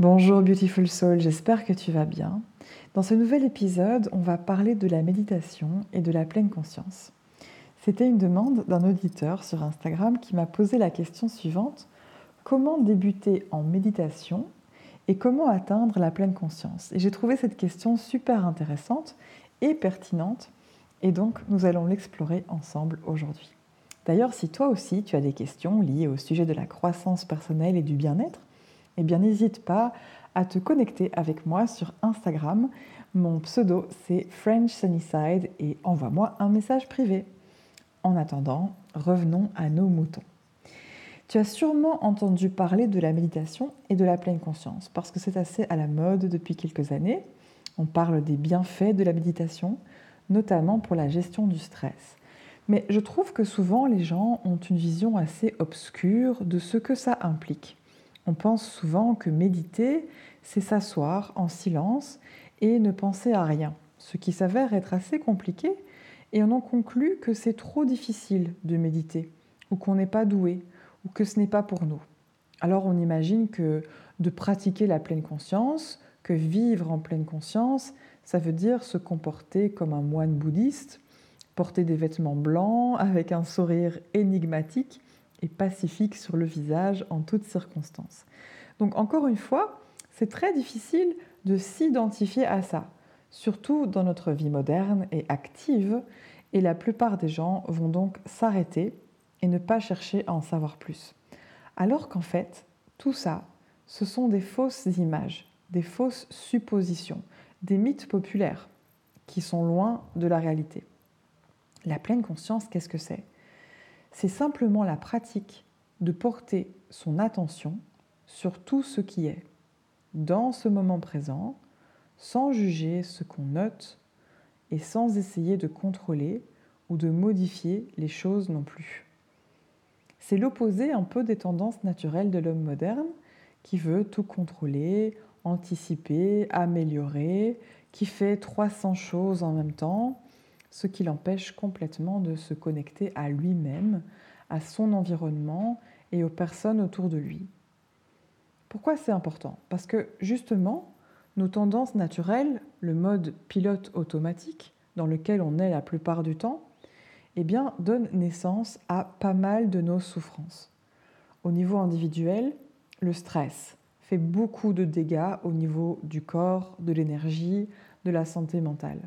Bonjour Beautiful Soul, j'espère que tu vas bien. Dans ce nouvel épisode, on va parler de la méditation et de la pleine conscience. C'était une demande d'un auditeur sur Instagram qui m'a posé la question suivante. Comment débuter en méditation et comment atteindre la pleine conscience? Et j'ai trouvé cette question super intéressante et pertinente et donc nous allons l'explorer ensemble aujourd'hui. D'ailleurs, si toi aussi tu as des questions liées au sujet de la croissance personnelle et du bien-être, eh bien n'hésite pas à te connecter avec moi sur Instagram. Mon pseudo c'est French Sunnyside et envoie-moi un message privé. En attendant, revenons à nos moutons. Tu as sûrement entendu parler de la méditation et de la pleine conscience parce que c'est assez à la mode depuis quelques années. On parle des bienfaits de la méditation, notamment pour la gestion du stress. Mais je trouve que souvent les gens ont une vision assez obscure de ce que ça implique. On pense souvent que méditer, c'est s'asseoir en silence et ne penser à rien, ce qui s'avère être assez compliqué, et on en conclut que c'est trop difficile de méditer, ou qu'on n'est pas doué, ou que ce n'est pas pour nous. Alors on imagine que de pratiquer la pleine conscience, que vivre en pleine conscience, ça veut dire se comporter comme un moine bouddhiste, porter des vêtements blancs avec un sourire énigmatique et pacifique sur le visage en toutes circonstances. Donc encore une fois, c'est très difficile de s'identifier à ça, surtout dans notre vie moderne et active, et la plupart des gens vont donc s'arrêter et ne pas chercher à en savoir plus. Alors qu'en fait, tout ça, ce sont des fausses images, des fausses suppositions, des mythes populaires qui sont loin de la réalité. La pleine conscience, qu'est-ce que c'est? C'est simplement la pratique de porter son attention sur tout ce qui est, dans ce moment présent, sans juger ce qu'on note et sans essayer de contrôler ou de modifier les choses non plus. C'est l'opposé un peu des tendances naturelles de l'homme moderne qui veut tout contrôler, anticiper, améliorer, qui fait 300 choses en même temps ce qui l'empêche complètement de se connecter à lui-même, à son environnement et aux personnes autour de lui. Pourquoi c'est important? Parce que justement, nos tendances naturelles, le mode pilote automatique dans lequel on est la plupart du temps, eh bien, donne naissance à pas mal de nos souffrances. Au niveau individuel, le stress fait beaucoup de dégâts au niveau du corps, de l'énergie, de la santé mentale.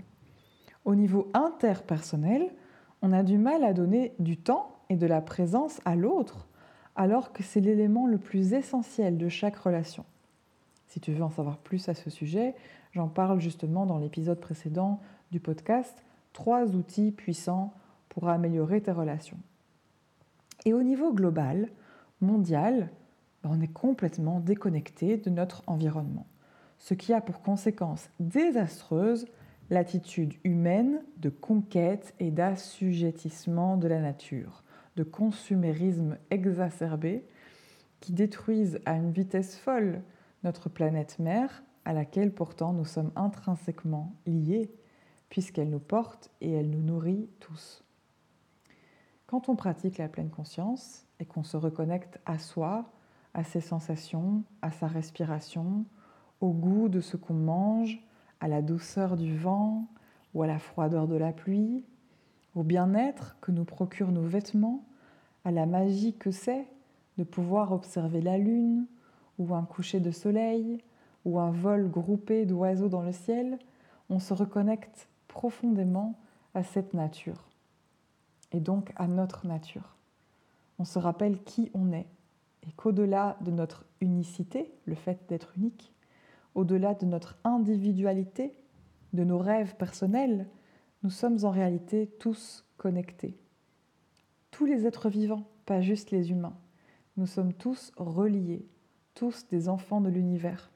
Au niveau interpersonnel, on a du mal à donner du temps et de la présence à l'autre, alors que c'est l'élément le plus essentiel de chaque relation. Si tu veux en savoir plus à ce sujet, j'en parle justement dans l'épisode précédent du podcast Trois outils puissants pour améliorer tes relations. Et au niveau global, mondial, ben, on est complètement déconnecté de notre environnement, ce qui a pour conséquence désastreuse l'attitude humaine de conquête et d'assujettissement de la nature, de consumérisme exacerbé qui détruisent à une vitesse folle notre planète mère à laquelle pourtant nous sommes intrinsèquement liés puisqu'elle nous porte et elle nous nourrit tous. Quand on pratique la pleine conscience et qu'on se reconnecte à soi, à ses sensations, à sa respiration, au goût de ce qu'on mange, à la douceur du vent ou à la froideur de la pluie, au bien-être que nous procurent nos vêtements, à la magie que c'est de pouvoir observer la lune ou un coucher de soleil ou un vol groupé d'oiseaux dans le ciel, on se reconnecte profondément à cette nature et donc à notre nature. On se rappelle qui on est et qu'au-delà de notre unicité, le fait d'être unique, au-delà de notre individualité, de nos rêves personnels, nous sommes en réalité tous connectés. Tous les êtres vivants, pas juste les humains. Nous sommes tous reliés, tous des enfants de l'univers.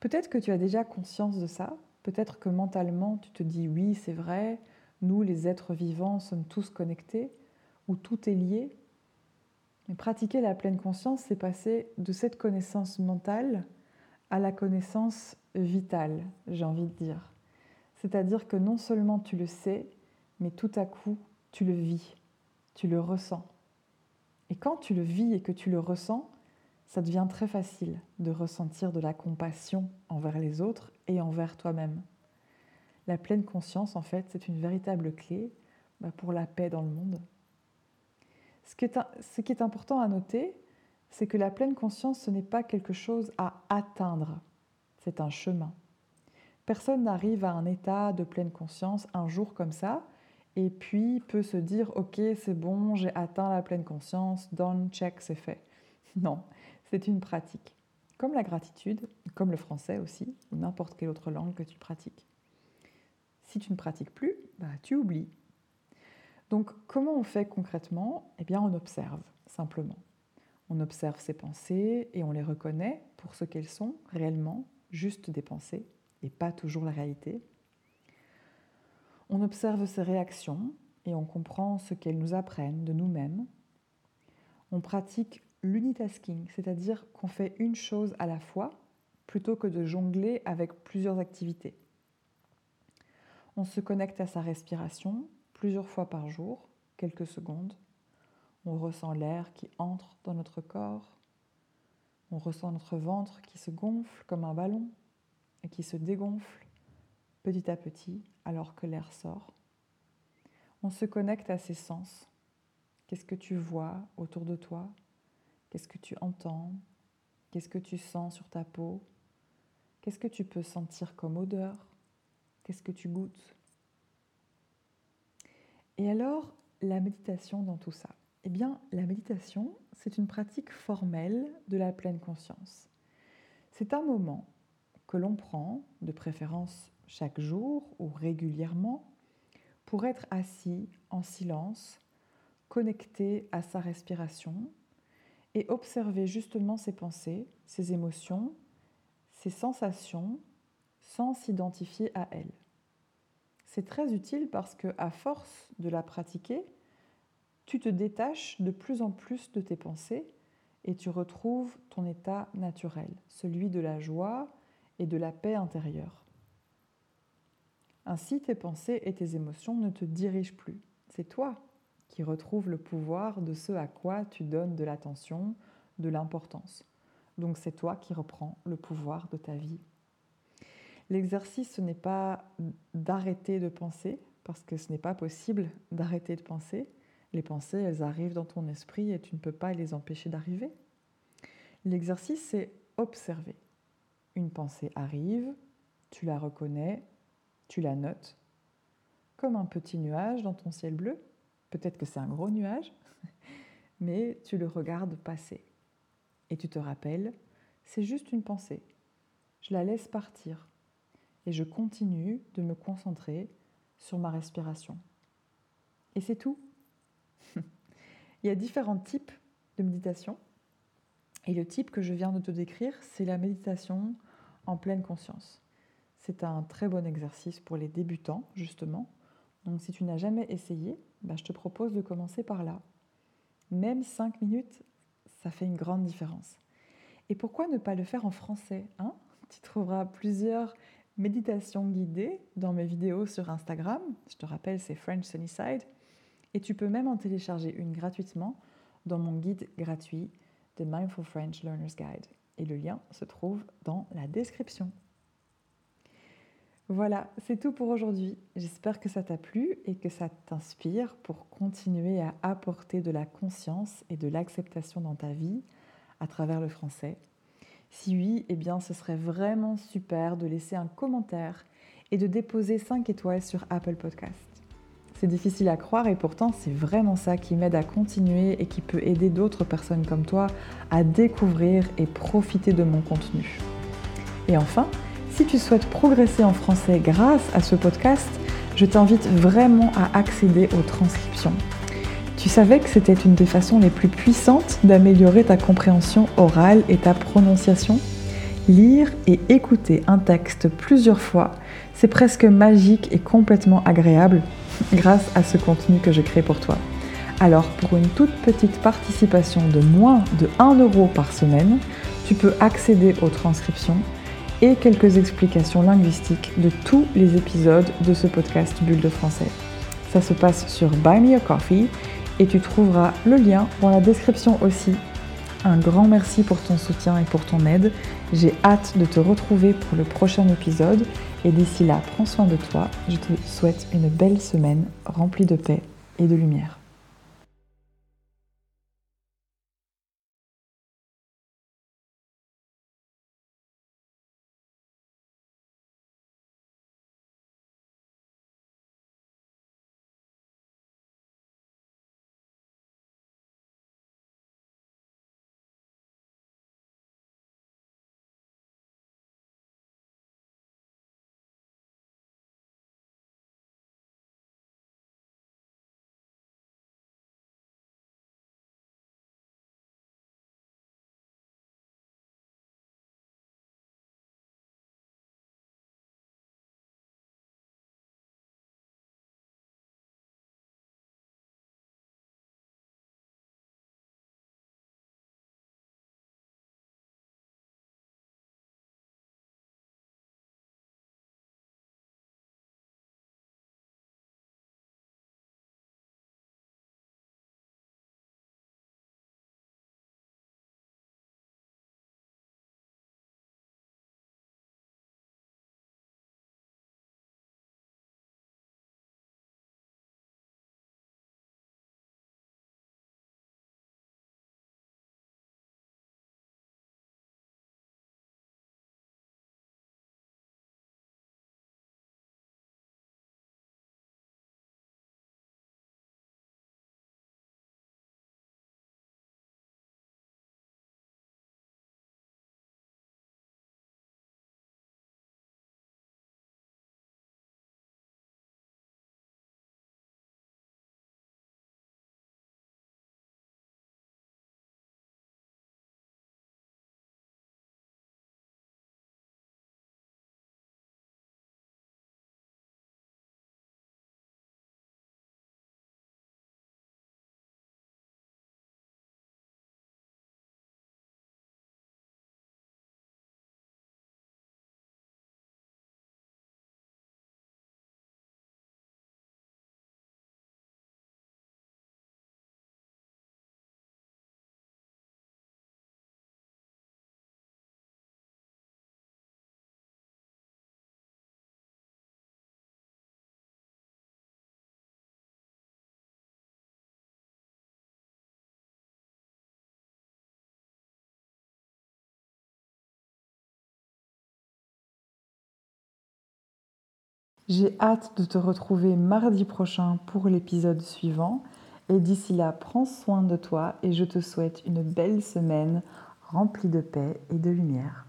Peut-être que tu as déjà conscience de ça, peut-être que mentalement tu te dis oui, c'est vrai, nous les êtres vivants sommes tous connectés, ou tout est lié. Mais pratiquer la pleine conscience, c'est passer de cette connaissance mentale à la connaissance vitale, j'ai envie de dire. C'est-à-dire que non seulement tu le sais, mais tout à coup, tu le vis, tu le ressens. Et quand tu le vis et que tu le ressens, ça devient très facile de ressentir de la compassion envers les autres et envers toi-même. La pleine conscience, en fait, c'est une véritable clé bah, pour la paix dans le monde. Ce qui est, ce qui est important à noter, c'est que la pleine conscience, ce n'est pas quelque chose à atteindre, c'est un chemin. Personne n'arrive à un état de pleine conscience un jour comme ça, et puis peut se dire ok c'est bon j'ai atteint la pleine conscience done check c'est fait non c'est une pratique. Comme la gratitude comme le français aussi ou n'importe quelle autre langue que tu pratiques. Si tu ne pratiques plus bah, tu oublies. Donc comment on fait concrètement? Eh bien on observe simplement on observe ses pensées et on les reconnaît pour ce qu'elles sont réellement juste des pensées et pas toujours la réalité on observe ses réactions et on comprend ce qu'elles nous apprennent de nous-mêmes. On pratique l'unitasking, c'est-à-dire qu'on fait une chose à la fois plutôt que de jongler avec plusieurs activités. On se connecte à sa respiration plusieurs fois par jour, quelques secondes. On ressent l'air qui entre dans notre corps. On ressent notre ventre qui se gonfle comme un ballon et qui se dégonfle petit à petit alors que l'air sort. On se connecte à ses sens. Qu'est-ce que tu vois autour de toi? Qu'est-ce que tu entends? Qu'est-ce que tu sens sur ta peau? Qu'est-ce que tu peux sentir comme odeur? Qu'est-ce que tu goûtes? Et alors, la méditation dans tout ça Eh bien, la méditation, c'est une pratique formelle de la pleine conscience. C'est un moment que l'on prend, de préférence chaque jour ou régulièrement, pour être assis en silence, connecté à sa respiration et observer justement ses pensées, ses émotions, ses sensations sans s'identifier à elles. C'est très utile parce que à force de la pratiquer, tu te détaches de plus en plus de tes pensées et tu retrouves ton état naturel, celui de la joie et de la paix intérieure. Ainsi, tes pensées et tes émotions ne te dirigent plus. C'est toi qui retrouves le pouvoir de ce à quoi tu donnes de l'attention, de l'importance. Donc c'est toi qui reprends le pouvoir de ta vie. L'exercice, ce n'est pas d'arrêter de penser, parce que ce n'est pas possible d'arrêter de penser. Les pensées, elles arrivent dans ton esprit et tu ne peux pas les empêcher d'arriver. L'exercice, c'est observer. Une pensée arrive, tu la reconnais, tu la notes comme un petit nuage dans ton ciel bleu. Peut-être que c'est un gros nuage, mais tu le regardes passer. Et tu te rappelles, c'est juste une pensée. Je la laisse partir et je continue de me concentrer sur ma respiration. Et c'est tout. Il y a différents types de méditation. Et le type que je viens de te décrire, c'est la méditation en pleine conscience. C'est un très bon exercice pour les débutants, justement. Donc si tu n'as jamais essayé, bah, je te propose de commencer par là. Même 5 minutes, ça fait une grande différence. Et pourquoi ne pas le faire en français hein? Tu trouveras plusieurs méditations guidées dans mes vidéos sur Instagram. Je te rappelle, c'est French Sunnyside. Et tu peux même en télécharger une gratuitement dans mon guide gratuit, The Mindful French Learner's Guide. Et le lien se trouve dans la description. Voilà, c'est tout pour aujourd'hui. J'espère que ça t'a plu et que ça t'inspire pour continuer à apporter de la conscience et de l'acceptation dans ta vie à travers le français. Si oui, eh bien ce serait vraiment super de laisser un commentaire et de déposer 5 étoiles sur Apple Podcast. C'est difficile à croire et pourtant c'est vraiment ça qui m'aide à continuer et qui peut aider d'autres personnes comme toi à découvrir et profiter de mon contenu. Et enfin, si tu souhaites progresser en français grâce à ce podcast, je t'invite vraiment à accéder aux transcriptions. Tu savais que c'était une des façons les plus puissantes d'améliorer ta compréhension orale et ta prononciation? Lire et écouter un texte plusieurs fois, c'est presque magique et complètement agréable grâce à ce contenu que je crée pour toi. Alors pour une toute petite participation de moins de 1 euro par semaine, tu peux accéder aux transcriptions et quelques explications linguistiques de tous les épisodes de ce podcast Bulle de français. Ça se passe sur Buy Me a Coffee et tu trouveras le lien dans la description aussi. Un grand merci pour ton soutien et pour ton aide. J'ai hâte de te retrouver pour le prochain épisode et d'ici là, prends soin de toi. Je te souhaite une belle semaine remplie de paix et de lumière. J'ai hâte de te retrouver mardi prochain pour l'épisode suivant. Et d'ici là, prends soin de toi et je te souhaite une belle semaine remplie de paix et de lumière.